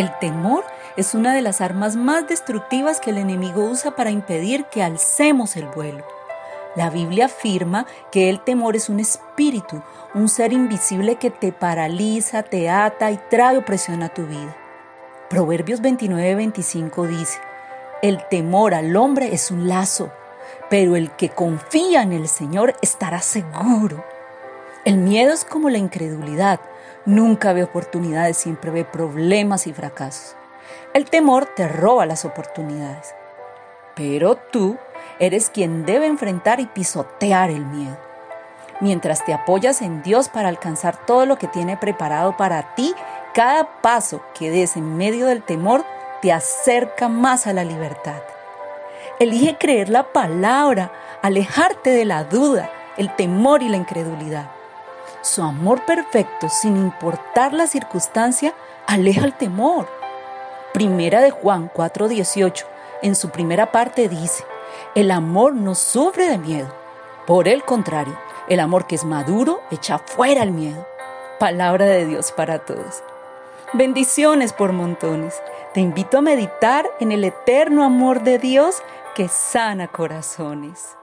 El temor es una de las armas más destructivas que el enemigo usa para impedir que alcemos el vuelo. La Biblia afirma que el temor es un espíritu, un ser invisible que te paraliza, te ata y trae opresión a tu vida. Proverbios 29-25 dice, el temor al hombre es un lazo, pero el que confía en el Señor estará seguro. El miedo es como la incredulidad, nunca ve oportunidades, siempre ve problemas y fracasos. El temor te roba las oportunidades, pero tú eres quien debe enfrentar y pisotear el miedo. Mientras te apoyas en Dios para alcanzar todo lo que tiene preparado para ti, cada paso que des en medio del temor te acerca más a la libertad. Elige creer la palabra, alejarte de la duda, el temor y la incredulidad. Su amor perfecto, sin importar la circunstancia, aleja el temor. Primera de Juan 4:18, en su primera parte dice, el amor no sufre de miedo. Por el contrario, el amor que es maduro echa fuera el miedo. Palabra de Dios para todos. Bendiciones por montones. Te invito a meditar en el eterno amor de Dios que sana corazones.